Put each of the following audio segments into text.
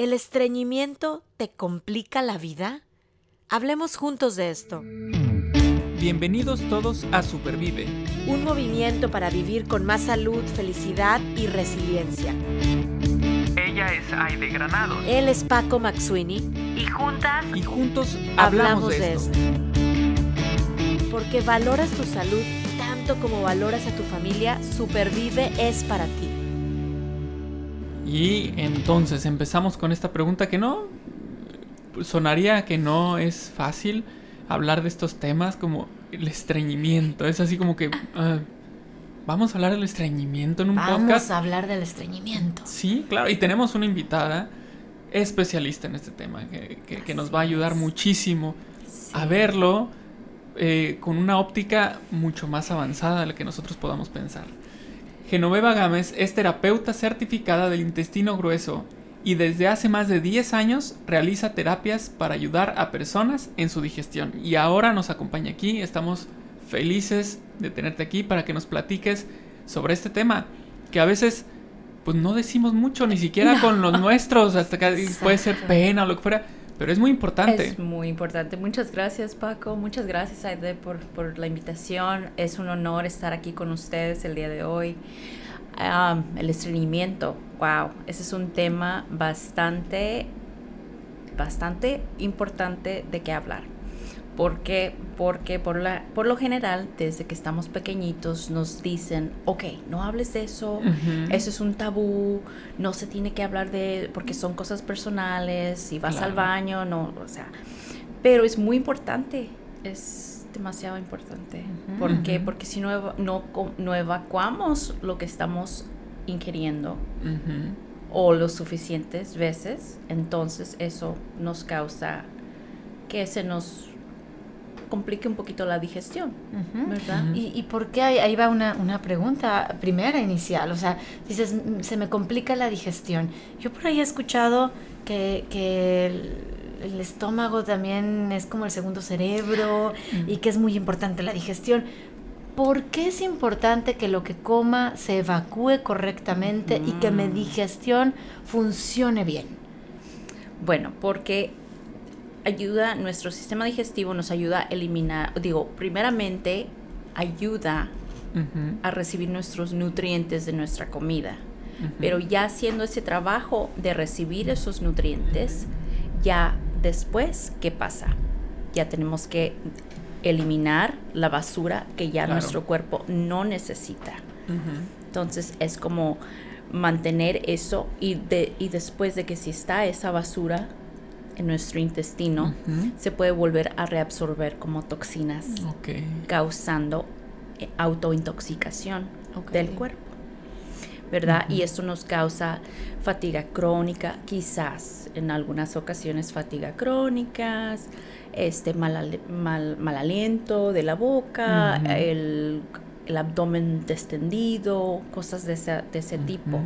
¿El estreñimiento te complica la vida? Hablemos juntos de esto. Bienvenidos todos a Supervive. Un movimiento para vivir con más salud, felicidad y resiliencia. Ella es Aide Granado. Él es Paco Maxuini. Y juntas. Y juntos hablamos, de, esto. Porque valoras tu salud tanto como valoras a tu familia, Supervive es para ti. Y entonces empezamos con esta pregunta que no sonaría que no es fácil hablar de estos temas como el estreñimiento. Es así como que ah, vamos a hablar del estreñimiento en un podcast. Vamos a hablar del estreñimiento. Sí, claro. Y tenemos una invitada especialista en este tema que, nos va a ayudar muchísimo a verlo eh, con una óptica mucho más avanzada de la que nosotros podamos pensar. Genoveva Gámez es terapeuta certificada del intestino grueso y desde hace más de 10 años realiza terapias para ayudar a personas en su digestión. Y ahora nos acompaña aquí, estamos felices de tenerte aquí para que nos platiques sobre este tema, que a veces pues no decimos mucho, ni siquiera con los nuestros, hasta que puede ser pena o lo que fuera, pero es muy importante. Es muy importante. Muchas gracias Paco, muchas gracias Aide por, por la invitación. Es un honor estar aquí con ustedes el día de hoy. el estreñimiento, wow, ese es un tema bastante, bastante importante de qué hablar. ¿Por qué? Porque por, la, por lo general, desde que estamos pequeñitos, nos dicen, ok, no hables de eso, eso es un tabú, no se tiene que hablar de, porque son cosas personales, si vas al baño, no, o sea, pero es muy importante, es demasiado importante. ¿Por qué? Porque si no, no, no, evacuamos lo que estamos ingiriendo o lo suficientes veces, entonces eso nos causa que se nos complique un poquito la digestión, ¿verdad? ¿Y, por qué? Ahí, va una, una, pregunta primera inicial, o sea, dices, mm, se me complica la digestión. Yo por ahí he escuchado que, que el, estómago también es como el segundo cerebro y que es muy importante la digestión. ¿Por qué es importante que lo que coma se evacúe correctamente y que mi digestión funcione bien? Bueno, porque ayuda, nuestro sistema digestivo nos ayuda a eliminar, digo, primeramente ayuda a recibir nuestros nutrientes de nuestra comida. Pero ya haciendo ese trabajo de recibir esos nutrientes, ya después, ¿qué pasa? Ya tenemos que eliminar la basura que ya nuestro cuerpo no necesita. Entonces es como mantener eso y, de, y después de que si está esa basura, en nuestro intestino se puede volver a reabsorber como toxinas, causando eh, autointoxicación del cuerpo. ¿Verdad? Y esto nos causa fatiga crónica, quizás en algunas ocasiones fatiga crónica, este mal, mal, aliento de la boca, el, abdomen descendido, cosas de ese, de ese tipo.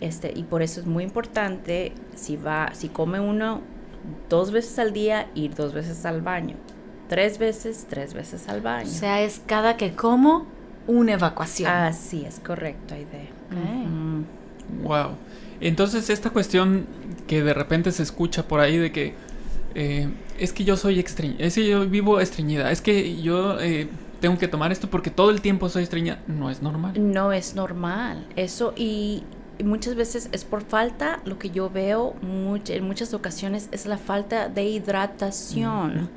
Este, y por eso es muy importante si va, si come uno dos veces al día, ir dos veces al baño. Tres veces, tres veces al baño. O sea, es cada que como una evacuación. Así es, correcto, idea. Wow. Entonces, esta cuestión que de repente se escucha por ahí de que eh, es que yo soy estreñida, es que yo vivo estreñida, es que yo eh, tengo que tomar esto porque todo el tiempo soy estreñida, no es normal. No es normal. Eso, y muchas veces es por falta, lo que yo veo en muchas ocasiones es la falta de hidratación.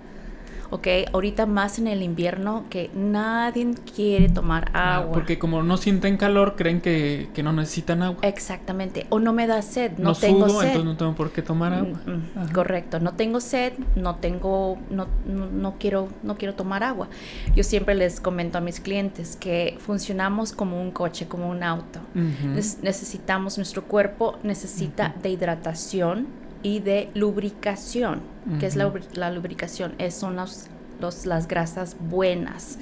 ¿Ok? Ahorita más en el invierno que nadie quiere tomar ah, agua. porque como no sienten calor, creen que, no necesitan agua. Exactamente. O no me da sed, no, tengo sed. entonces no tengo por qué tomar agua. Mm, mm, correcto. No tengo sed, no tengo, no, no, quiero, no quiero tomar agua. Yo siempre les comento a mis clientes que funcionamos como un coche, como un auto. necesitamos, nuestro cuerpo necesita de hidratación y de lubricación. ¿Qué es la, la lubricación? Es, son las, los, las grasas buenas.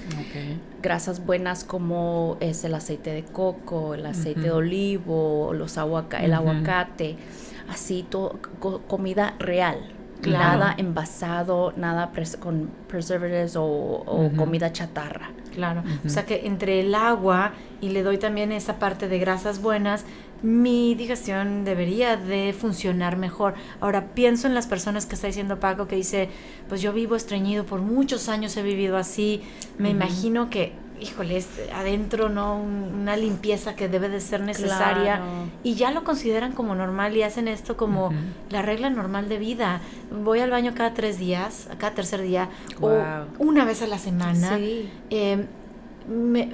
Grasas buenas como es el aceite de coco, el aceite de olivo, los aguaca el aguacate, así todo, comida real. Nada envasado, nada con preservatives o, comida chatarra. Claro, o sea que entre el agua y le doy también esa parte de grasas buenas, mi digestión debería de funcionar mejor. Ahora pienso en las personas que está diciendo Paco que dice, pues yo vivo estreñido por muchos años he vivido así, me imagino que híjole, es adentro, ¿no? una limpieza que debe de ser necesaria. Y ya lo consideran como normal y hacen esto como la regla normal de vida. Voy al baño cada tres días, cada tercer día, o una vez a la semana. Em,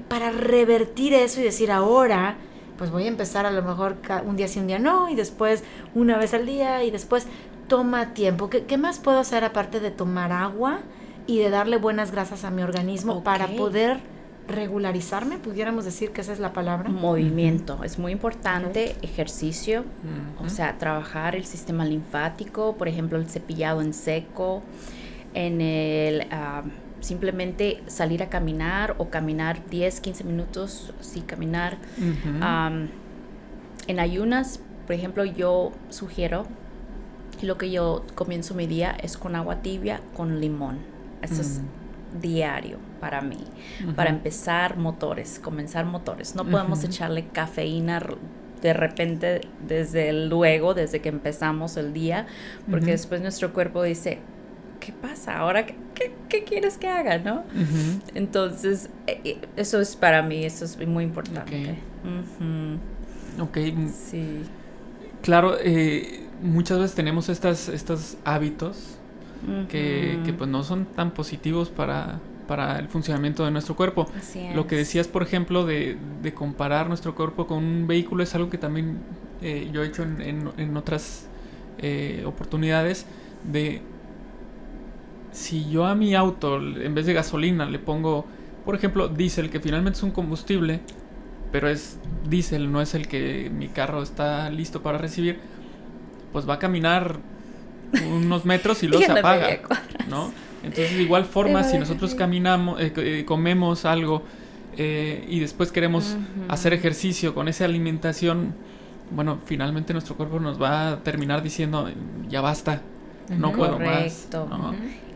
para revertir eso y decir ahora, pues voy a empezar a lo mejor un día sí, un día no, y después una vez al día, y después toma tiempo. ¿Qué, qué más puedo hacer aparte de tomar agua y de darle buenas grasas a mi organismo para poder regularizarme, pudiéramos decir que esa es la palabra. Movimiento, es muy importante, ejercicio, o sea, trabajar el sistema linfático, por ejemplo, el cepillado en seco, en el ah, simplemente salir a caminar o caminar 10, 15 minutos, sí, caminar. en ayunas, por ejemplo, yo sugiero lo que yo comienzo mi día es con agua tibia con limón. Eso es diario para mí, para empezar motores, comenzar motores. No podemos echarle cafeína de repente desde luego, desde que empezamos el día, porque después nuestro cuerpo dice, ¿qué pasa? Ahora, ¿qué, quieres que haga? ¿no? Entonces, eh, eh, eso es para mí, eso es muy importante. Ok. Sí. Claro, eh, muchas veces tenemos estas, estos hábitos que, que, pues no son tan positivos para, para el funcionamiento de nuestro cuerpo. Lo que decías, por ejemplo, de, de, comparar nuestro cuerpo con un vehículo es algo que también eh, yo he hecho en, en, en otras eh, oportunidades de si yo a mi auto en vez de gasolina le pongo, por ejemplo, diésel, que finalmente es un combustible, pero es diésel, no es el que mi carro está listo para recibir, pues va a caminar unos metros y luego se apaga, ¿no? Entonces, de igual forma, si nosotros caminamos, eh, eh, comemos algo eh, y después queremos hacer ejercicio con esa alimentación, bueno, finalmente nuestro cuerpo nos va a terminar diciendo, ya basta, no puedo más.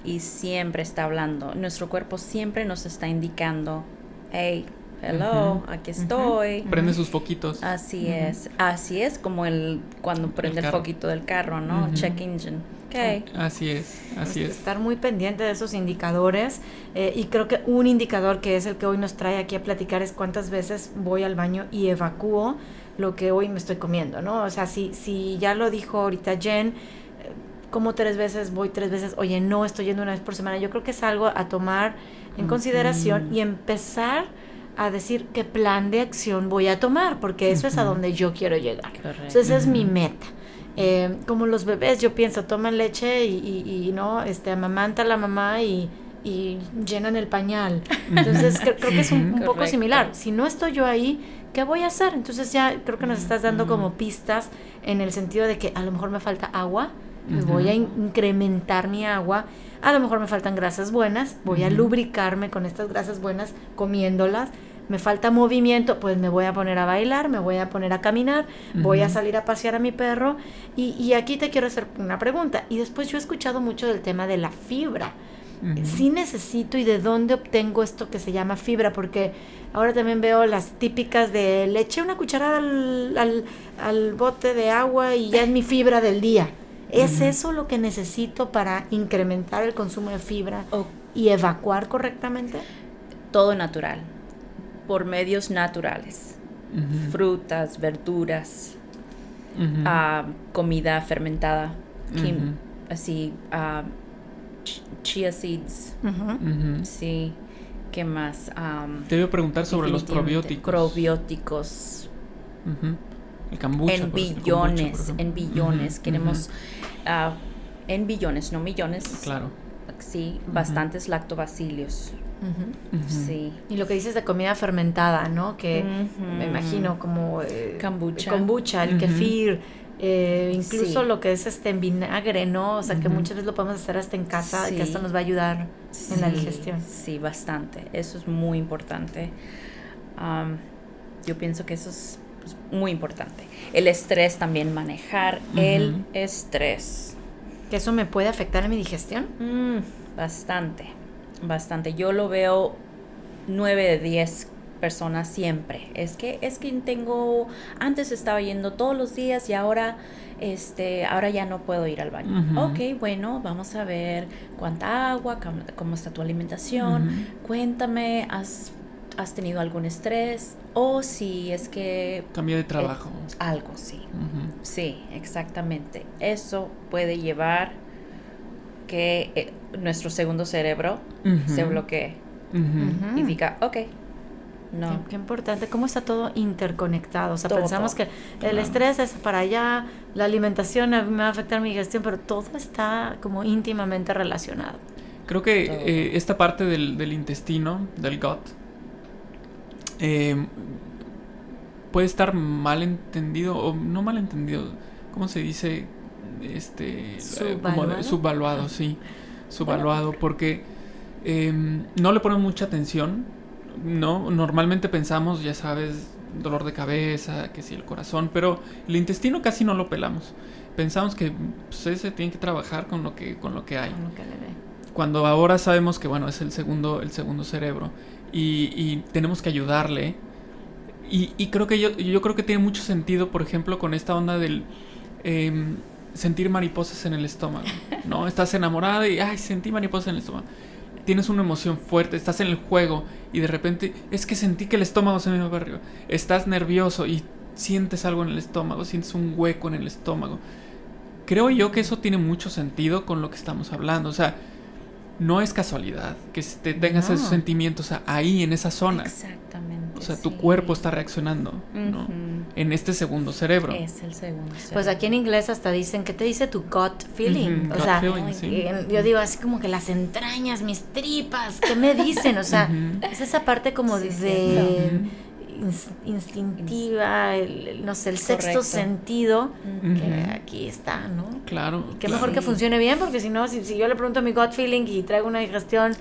Y siempre está hablando, nuestro cuerpo siempre nos está indicando, hey, hello, aquí estoy. Prende sus foquitos. Así es, así es como el cuando prende el, foquito del carro, ¿no? Check engine. Okay. Así es, así es. Estar muy pendiente de esos indicadores eh, y creo que un indicador que es el que hoy nos trae aquí a platicar es cuántas veces voy al baño y evacúo lo que hoy me estoy comiendo, ¿no? O sea, si, si ya lo dijo ahorita Jen, como tres veces, voy tres veces, oye, no estoy yendo una vez por semana, yo creo que es algo a tomar en consideración y empezar a decir qué plan de acción voy a tomar, porque eso es a donde yo quiero llegar. Entonces, esa es mi meta. Eh, como los bebés, yo pienso, toman leche y, no, este, amamanta a la mamá y, llenan el pañal. Entonces, creo, que es un, poco similar. Si no estoy yo ahí, ¿qué voy a hacer? Entonces, ya creo que nos estás dando como pistas en el sentido de que a lo mejor me falta agua, me voy a incrementar mi agua. A lo mejor me faltan grasas buenas, voy a lubricarme con estas grasas buenas comiéndolas me falta movimiento, pues me voy a poner a bailar, me voy a poner a caminar, voy a salir a pasear a mi perro. Y, aquí te quiero hacer una pregunta. Y después yo he escuchado mucho del tema de la fibra. Sí necesito y de dónde obtengo esto que se llama fibra, porque ahora también veo las típicas de le eché una cucharada al, al, bote de agua y ya es mi fibra del día. ¿Es eso lo que necesito para incrementar el consumo de fibra y evacuar correctamente? Todo natural por medios naturales. Frutas, verduras, ah, comida fermentada, así, uh, chia seeds. Sí, ¿qué más? Te voy a preguntar sobre los probióticos. Probióticos. El kombucha, en billones, en billones. Queremos, ah, en billones, no millones. Claro. Sí, bastantes lactobacilios. Sí. Y lo que dices de comida fermentada, ¿no? Que me imagino como eh, kombucha. kombucha, el kefir, eh, incluso lo que es este en vinagre, ¿no? O sea, que muchas veces lo podemos hacer hasta en casa, y que esto nos va a ayudar en la digestión. Sí, bastante. Eso es muy importante. yo pienso que eso es muy importante. El estrés también, manejar el estrés. ¿Que eso me puede afectar en mi digestión? Mm, bastante bastante. Yo lo veo 9 de 10 personas siempre. Es que es que tengo antes estaba yendo todos los días y ahora este ahora ya no puedo ir al baño. Ok, bueno, vamos a ver cuánta agua, cómo, está tu alimentación. Cuéntame, ¿has, ¿has tenido algún estrés? O si es que... Cambio de trabajo. algo, sí. Sí, exactamente. Eso puede llevar que eh, nuestro segundo cerebro se bloquee y diga, ok, no. Qué, importante, cómo está todo interconectado. O sea, pensamos que el estrés es para allá, la alimentación me va a afectar mi digestión, pero todo está como íntimamente relacionado. Creo que eh, esta parte del, intestino, del gut, eh, puede estar mal entendido, o no mal entendido, ¿cómo se dice? Este, eh, subvaluado, subvaluado sí, subvaluado, porque em, no le ponen mucha atención no, normalmente pensamos, ya sabes, dolor de cabeza, que si el corazón, pero el intestino casi no lo pelamos. Pensamos que pues, ese tiene que trabajar con lo que, con lo que hay. Cuando ahora sabemos que bueno, es el segundo, el segundo cerebro y, tenemos que ayudarle. Y, creo que yo, yo creo que tiene mucho sentido, por ejemplo, con esta onda del em, sentir mariposas en el estómago. ¿No? Estás enamorada y ay, sentí mariposas en el estómago tienes una emoción fuerte, estás en el juego y de repente es que sentí que el estómago se me iba para arriba. Estás nervioso y sientes algo en el estómago, sientes un hueco en el estómago. Creo yo que eso tiene mucho sentido con lo que estamos hablando. O sea, no es casualidad que te tengas esos sentimientos ahí en esa zona. Exactamente. O sea, tu cuerpo está reaccionando, ¿no? En este segundo cerebro. Es el segundo cerebro. Pues aquí en inglés hasta dicen, ¿qué te dice tu gut feeling? o sea, yo digo así como que las entrañas, mis tripas, ¿qué me dicen? O sea, es esa parte como de instintiva, el, no sé, el sexto sentido, que aquí está, ¿no? Claro. Qué mejor que funcione bien, porque si no, si, yo le pregunto a mi gut feeling y traigo una digestión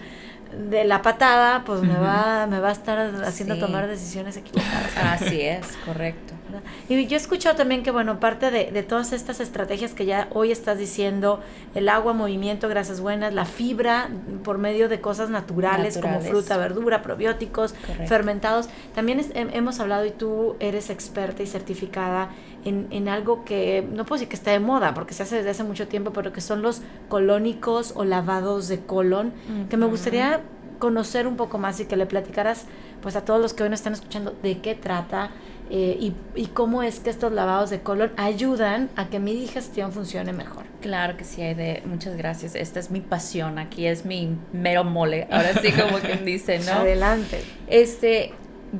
de la patada, pues me va me va a estar haciendo tomar decisiones equivocadas. Así es, correcto. Y yo he escuchado también que, bueno, parte de, de, todas estas estrategias que ya hoy estás diciendo, el agua, movimiento, grasas buenas, la fibra por medio de cosas naturales, como fruta, verdura, probióticos, fermentados, también hemos hablado y tú eres experta y certificada en, en, algo que no puedo decir que está de moda, porque se hace desde hace mucho tiempo, pero que son los colónicos o lavados de colon, que me gustaría conocer un poco más y que le platicaras pues a todos los que hoy nos están escuchando de qué trata, eh, y, cómo es que estos lavados de colon ayudan a que mi digestión funcione mejor. Claro que sí, de muchas gracias. Esta es mi pasión, aquí es mi mero mole. Ahora sí, como quien dice, ¿no? Adelante. Este,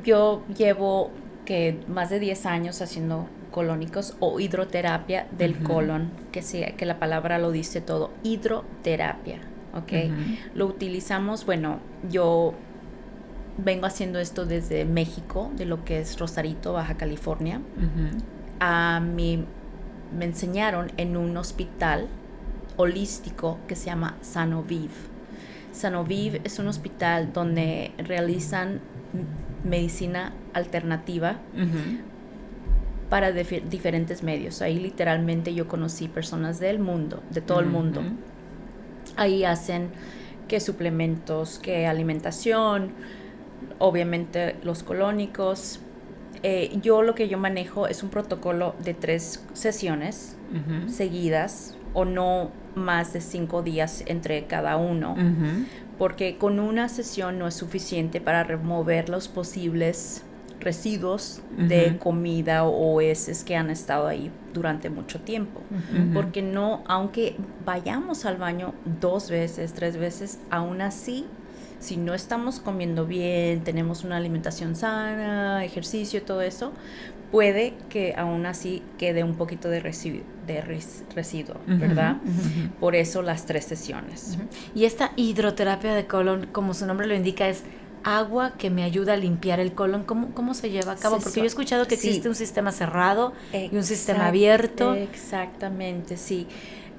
yo llevo que más de 10 años haciendo colónicos o hidroterapia del colon, que, sea, que la palabra lo dice todo, hidroterapia, ¿ok? Lo utilizamos, bueno, yo vengo haciendo esto desde México, de lo que es Rosarito, Baja California. A mí me enseñaron en un hospital holístico que se llama Sanoviv. Sanoviv es un hospital donde realizan medicina alternativa para diferentes medios. Ahí literalmente yo conocí personas del mundo, de todo el mundo. Ahí hacen que suplementos, que alimentación, obviamente los colónicos. Eh, yo lo que yo manejo es un protocolo de tres sesiones seguidas o no más de cinco días entre cada uno, porque con una sesión no es suficiente para remover los posibles residuos de comida o heces que han estado ahí durante mucho tiempo. Porque no, aunque vayamos al baño dos veces, tres veces, aún así si no estamos comiendo bien, tenemos una alimentación sana, ejercicio, todo eso, puede que aún así quede un poquito de residuo, de residuo ¿verdad? Por eso las tres sesiones. Y esta hidroterapia de colon, como su nombre lo indica, es agua que me ayuda a limpiar el colon. ¿Cómo, cómo se lleva a cabo? Porque yo he escuchado que existe un sistema cerrado y un sistema abierto. Exactamente, sí.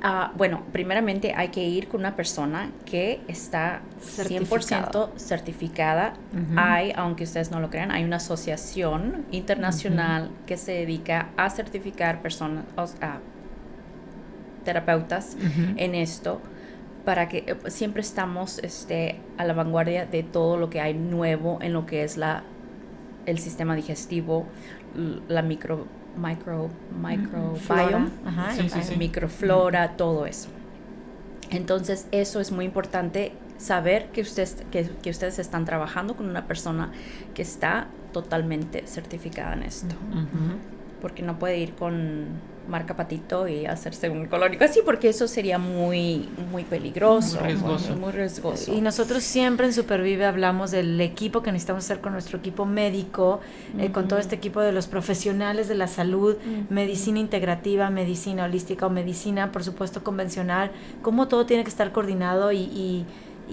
Ah, bueno, primeramente hay que ir con una persona que está 100% certificada. Hay, aunque ustedes no lo crean, hay una asociación internacional que se dedica a certificar personas, terapeutas en esto para que eh, siempre estamos este, a la vanguardia de todo lo que hay nuevo en lo que es la el sistema digestivo, la micro, micro, microbiome, microflora, todo eso. Entonces, eso es muy importante saber que, ustedes que, ustedes están trabajando con una persona que está totalmente certificada en esto. Porque no puede ir con marca patito y hacerse un colónico así, porque eso sería muy, muy peligroso. Muy riesgoso. Y nosotros siempre en Supervive hablamos del equipo que necesitamos hacer con nuestro equipo médico, eh, con todo este equipo de los profesionales de la salud, medicina integrativa, medicina holística o medicina, por supuesto, convencional, cómo todo tiene que estar coordinado y y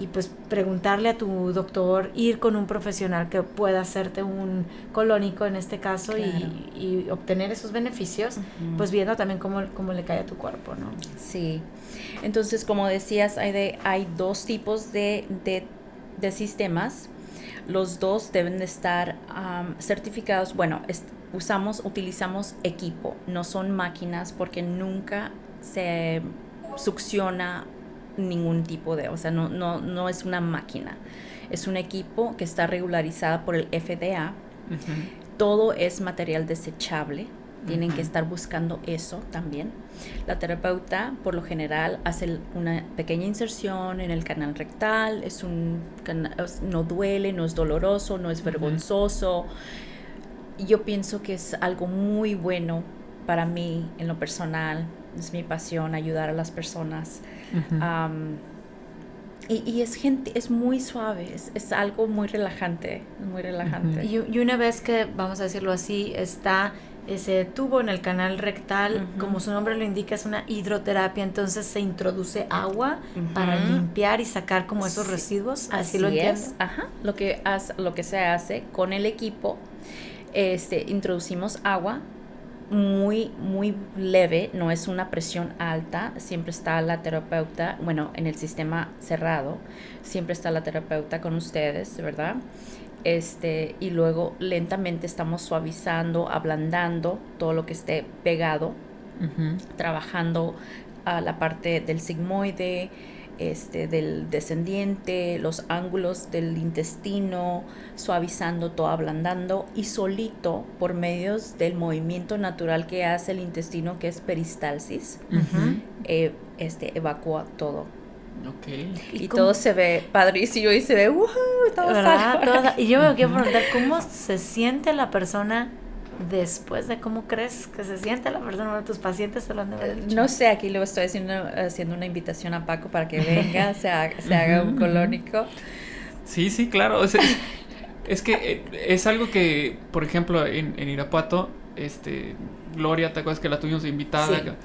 pues preguntarle a tu doctor, ir con un profesional que pueda hacerte un colónico en este caso y, obtener esos beneficios, pues viendo también cómo, cómo, le cae a tu cuerpo, ¿no? Sí. Entonces, como decías, hay, de, hay dos tipos de, de, sistemas. Los dos deben de estar certificados. Bueno, usamos, utilizamos equipo, no son máquinas porque nunca se succiona ningún tipo de, o sea, no, no, no es una máquina. Es un equipo que está regularizada por el FDA. Todo es material desechable. Tienen que estar buscando eso también. La terapeuta, por lo general, hace una pequeña inserción en el canal rectal. Es un no duele, no es doloroso, no es vergonzoso. Yo pienso que es algo muy bueno para mí en lo personal. Es mi pasión ayudar a las personas y, es gente, es muy suave, es, algo muy relajante, muy relajante. y, una vez que, vamos a decirlo así, está ese tubo en el canal rectal, como su nombre lo indica, es una hidroterapia, entonces se introduce agua para limpiar y sacar como esos residuos, así, lo es. Ajá. Lo que lo que se hace con el equipo, este, introducimos agua muy, muy leve, no es una presión alta, siempre está la terapeuta, bueno, en el sistema cerrado, siempre está la terapeuta con ustedes, ¿verdad? Este, y luego lentamente estamos suavizando, ablandando todo lo que esté pegado, trabajando a la parte del sigmoide, este, del descendiente, los ángulos del intestino, suavizando todo, ablandando y solito por medios del movimiento natural que hace el intestino, que es peristalsis, eh, este, evacúa todo. Okay. Y, todo se ve padrísimo y se ve, uh, todo Y yo me quiero preguntar, ¿cómo se siente la persona después de cómo crees que se siente la persona, de tus pacientes se lo han de No sé, aquí luego estoy haciendo, haciendo una invitación a Paco para que venga, se, haga, se haga un colónico. Sí, sí, claro. es que eh, es algo que, por ejemplo, en, en Irapuato, este, Gloria, ¿te acuerdas que la tuvimos invitada?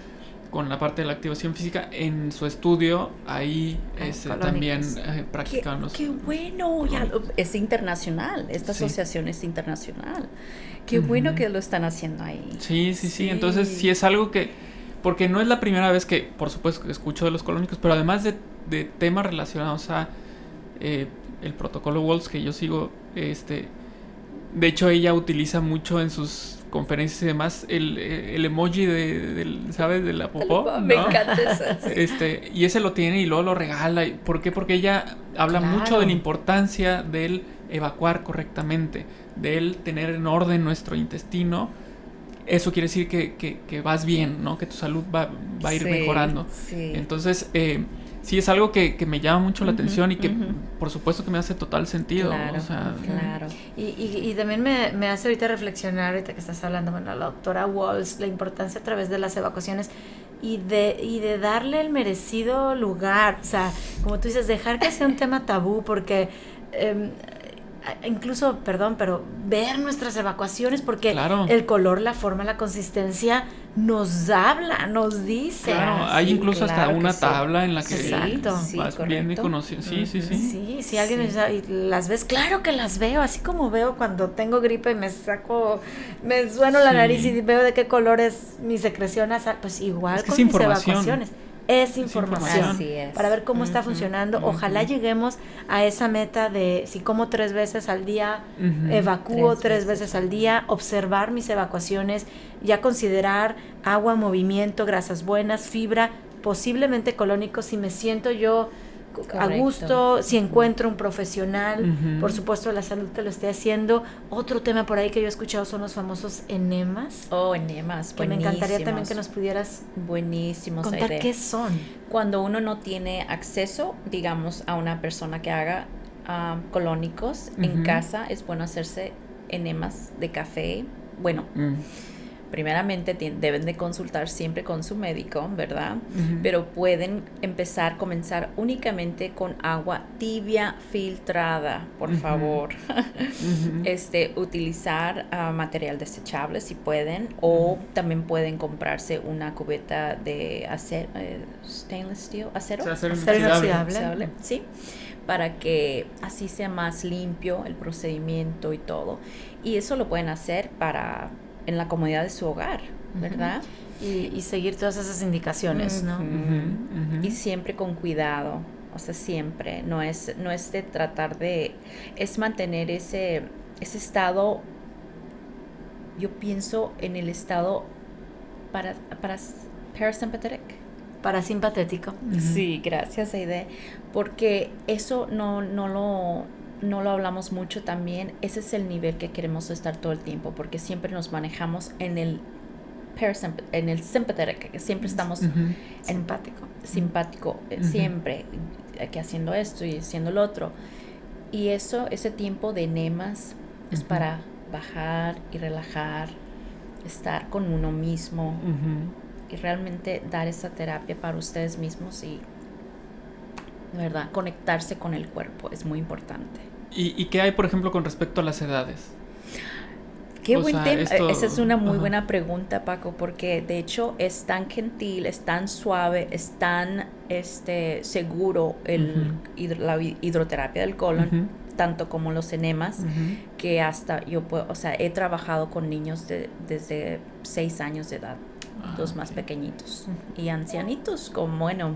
Con la parte de la activación física en su estudio ahí ah, este, también eh, practicamos qué, bueno es internacional esta asociación es internacional. Qué bueno que lo están haciendo ahí. Sí, sí sí entonces sí es algo que porque no es la primera vez que por supuesto que escucho de los colónicos pero además de, de temas relacionados a eh, el protocolo Walls que yo sigo este de hecho ella utiliza mucho en sus conferencias y demás, el, el emoji de, del, ¿sabes? De la popó. Me encanta eso. Este, y ese lo tiene y luego lo regala. ¿Por qué? Porque ella habla mucho de la importancia del evacuar correctamente, del tener en orden nuestro intestino. Eso quiere decir que, que, que vas bien, ¿no? Que tu salud va, va a ir mejorando. Entonces, eh, sí es algo que, me llama mucho la atención y que por supuesto que me hace total sentido. Claro, claro. Y, y, también me, hace ahorita reflexionar, ahorita que estás hablando, bueno, la doctora Walls, la importancia a través de las evacuaciones y de, y de darle el merecido lugar. O sea, como tú dices, dejar que sea un tema tabú porque... Em, incluso, perdón, pero ver nuestras evacuaciones porque el color, la forma, la consistencia nos habla, nos dice. Claro, hay incluso hasta una tabla en la que Exacto. vas bien conociendo. Sí, sí, sí. Sí, si alguien las ves, claro que las veo, así como veo cuando tengo gripe y me saco, me sueno la nariz y veo de qué color es mi secreción pues igual con mis evacuaciones es información, para ver cómo está funcionando. Ojalá lleguemos a esa meta de si como tres veces al día, evacúo tres, veces. al día, observar mis evacuaciones, ya considerar agua, movimiento, grasas buenas, fibra, posiblemente colónico, si me siento yo a gusto, si encuentro un profesional, por supuesto la salud te lo esté haciendo. Otro tema por ahí que yo he escuchado son los famosos enemas. Oh, enemas, que me encantaría también que nos pudieras buenísimos contar qué son. Cuando uno no tiene acceso, digamos, a una persona que haga ah, colónicos en casa, es bueno hacerse enemas de café. Bueno, mm primeramente deben de consultar siempre con su médico, ¿verdad? Pero pueden empezar, comenzar únicamente con agua tibia filtrada, por favor. este, utilizar ah, material desechable si pueden, o también pueden comprarse una cubeta de acero, eh, stainless steel, acero, acero, inoxidable. sí, para que así sea más limpio el procedimiento y todo. Y eso lo pueden hacer para en la comodidad de su hogar, ¿verdad? y, seguir todas esas indicaciones, ¿no? Y siempre con cuidado, o sea, siempre, no es, no es de tratar de, es mantener ese, ese estado, yo pienso en el estado para, para parasympathetic. Parasimpatético. Sí, gracias, Aide, porque eso no, no lo no lo hablamos mucho también, ese es el nivel que queremos estar todo el tiempo, porque siempre nos manejamos en el en el sympathetic, siempre estamos en, simpático, simpático, eh, siempre, que haciendo esto y haciendo lo otro. Y eso, ese tiempo de nemas es para bajar y relajar, estar con uno mismo y realmente dar esa terapia para ustedes mismos y, ¿verdad? Conectarse con el cuerpo es muy importante. ¿Y, qué hay, por ejemplo, con respecto a las edades? Qué buen tema. Esa es una muy buena pregunta, Paco, porque de hecho es tan gentil, es tan suave, es tan este, seguro el, la hidroterapia del colon, tanto como los enemas, que hasta yo puedo, o sea, he trabajado con niños de, desde seis años de edad, ah, los más pequeñitos, y ancianitos, como, bueno,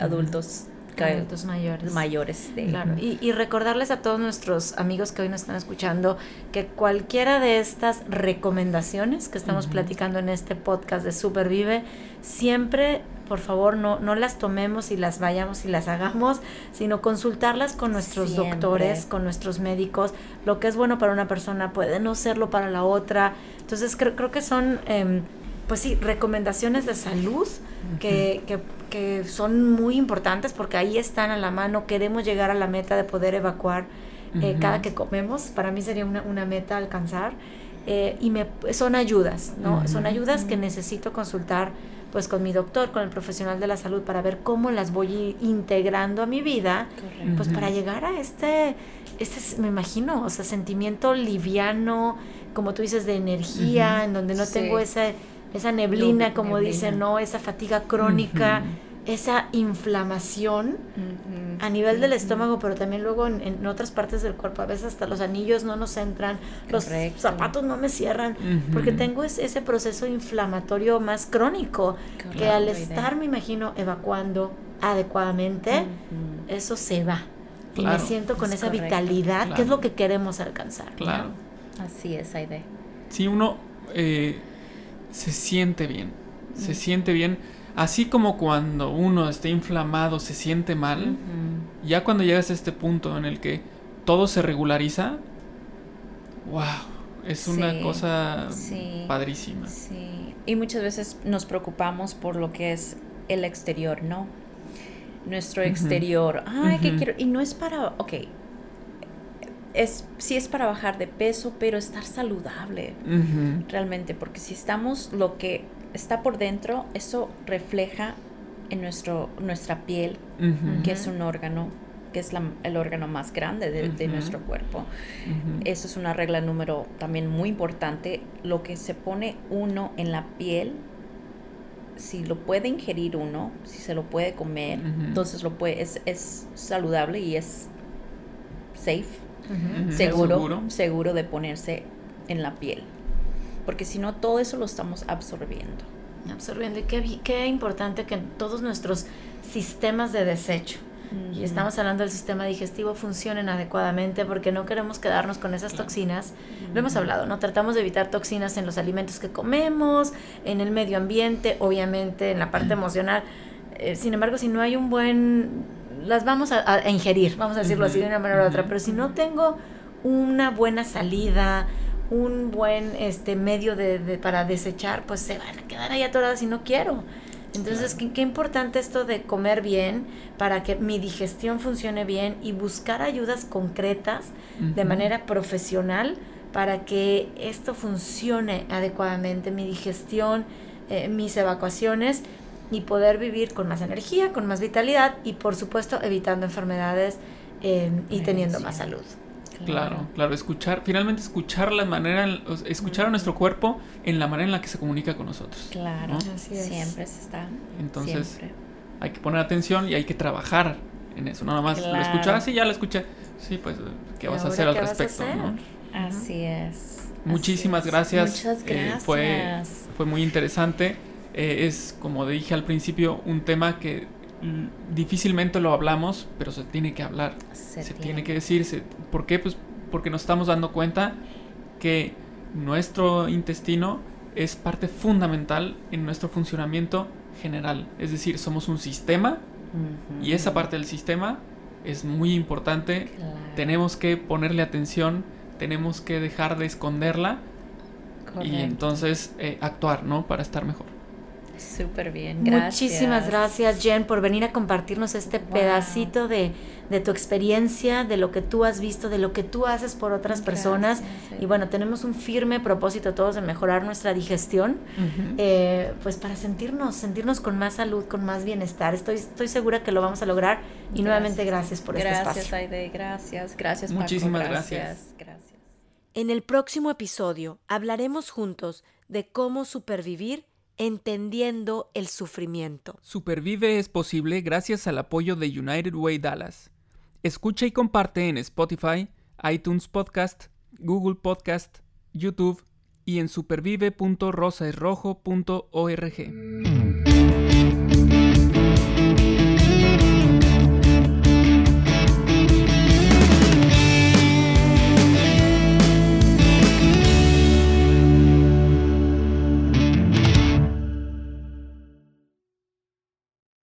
adultos adultos mayores. Mayores. Claro. Y, recordarles a todos nuestros amigos que hoy nos están escuchando que cualquiera de estas recomendaciones que estamos platicando en este podcast de Supervive, siempre, por favor, no, no las tomemos y las vayamos y las hagamos, sino consultarlas con nuestros doctores, con nuestros médicos. Lo que es bueno para una persona puede no serlo para la otra. Entonces, creo, creo que son... Em, pues sí, recomendaciones de salud que, que, que, son muy importantes porque ahí están a la mano. Queremos llegar a la meta de poder evacuar eh, cada que comemos. Para mí sería una, una meta alcanzar. Eh, y me, son ayudas, ¿no? Son ayudas que necesito consultar pues con mi doctor, con el profesional de la salud para ver cómo las voy integrando a mi vida, pues para llegar a este, este, me imagino, o sea, sentimiento liviano, como tú dices, de energía, en donde no tengo ese esa neblina, como dicen, ¿no? Esa fatiga crónica, esa inflamación a nivel del estómago, pero también luego en, otras partes del cuerpo. A veces hasta los anillos no nos entran, los zapatos no me cierran, porque tengo ese proceso inflamatorio más crónico, que al estar, me imagino, evacuando adecuadamente, eso se va. y me siento con esa vitalidad, que es lo que queremos alcanzar. Claro. Así es, Aide. Si uno... Eh, se siente bien. Se siente bien. Así como cuando uno está inflamado se siente mal, ya cuando llegas a este punto en el que todo se regulariza, wow, es una cosa padrísima. Sí, y muchas veces nos preocupamos por lo que es el exterior, ¿no? Nuestro exterior. Ay, ¿qué quiero? Y no es para, ok, es, sí es para bajar de peso, pero estar saludable. Realmente, porque si estamos lo que está por dentro, eso refleja en nuestro, nuestra piel, que es un órgano, que es el órgano más grande de, nuestro cuerpo. Eso es una regla número también muy importante. Lo que se pone uno en la piel, si lo puede ingerir uno, si se lo puede comer, entonces lo puede, es, es saludable y es safe seguro, seguro, de ponerse en la piel. Porque si no, todo eso lo estamos absorbiendo. Absorbiendo. Y qué, qué importante que todos nuestros sistemas de desecho, y estamos hablando del sistema digestivo, funcionen adecuadamente porque no queremos quedarnos con esas toxinas. Lo hemos hablado, ¿no? Tratamos de evitar toxinas en los alimentos que comemos, en el medio ambiente, obviamente en la parte emocional. Eh, sin embargo, si no hay un buen las vamos a, ingerir, vamos a decirlo así de una manera u otra, pero si no tengo una buena salida, un buen este medio de, para desechar, pues se van a quedar ahí atoradas y no quiero. Entonces, qué, importante esto de comer bien para que mi digestión funcione bien y buscar ayudas concretas de manera profesional para que esto funcione adecuadamente, mi digestión, eh, mis evacuaciones y poder vivir con más energía, con más vitalidad y por supuesto evitando enfermedades eh, y teniendo más salud. Claro, claro, escuchar, finalmente escuchar la manera, escuchar a nuestro cuerpo en la manera en la que se comunica con nosotros. Claro, siempre se está. Entonces, hay que poner atención y hay que trabajar en eso. Nada más lo escuchas, sí, ya lo escuché. Sí, pues, ¿qué vas a hacer al respecto? Así es. Muchísimas gracias. Muchas gracias. Eh, fue, fue muy interesante. Eh, es, como dije al principio, un tema que difícilmente lo hablamos, pero se tiene que hablar. Se, tiene. que decirse. ¿Por qué? Pues porque nos estamos dando cuenta que nuestro intestino es parte fundamental en nuestro funcionamiento general. Es decir, somos un sistema y esa parte del sistema es muy importante. Tenemos que ponerle atención, tenemos que dejar de esconderla y entonces eh, actuar, ¿no? Para estar mejor. Súper bien, gracias. Muchísimas gracias, Jen, por venir a compartirnos este pedacito de, tu experiencia, de lo que tú has visto, de lo que tú haces por otras personas. Y bueno, tenemos un firme propósito todos de mejorar nuestra digestión, eh, pues para sentirnos, sentirnos con más salud, con más bienestar. Estoy, estoy segura que lo vamos a lograr. Y nuevamente gracias por este espacio. Gracias, Aide, gracias. Gracias, Muchísimas gracias. gracias. En el próximo episodio hablaremos juntos de cómo supervivir entendiendo el sufrimiento. Supervive es posible gracias al apoyo de United Way Dallas. Escucha y comparte en Spotify, iTunes Podcast, Google Podcast, YouTube y en supervive.rosaesrojo.org.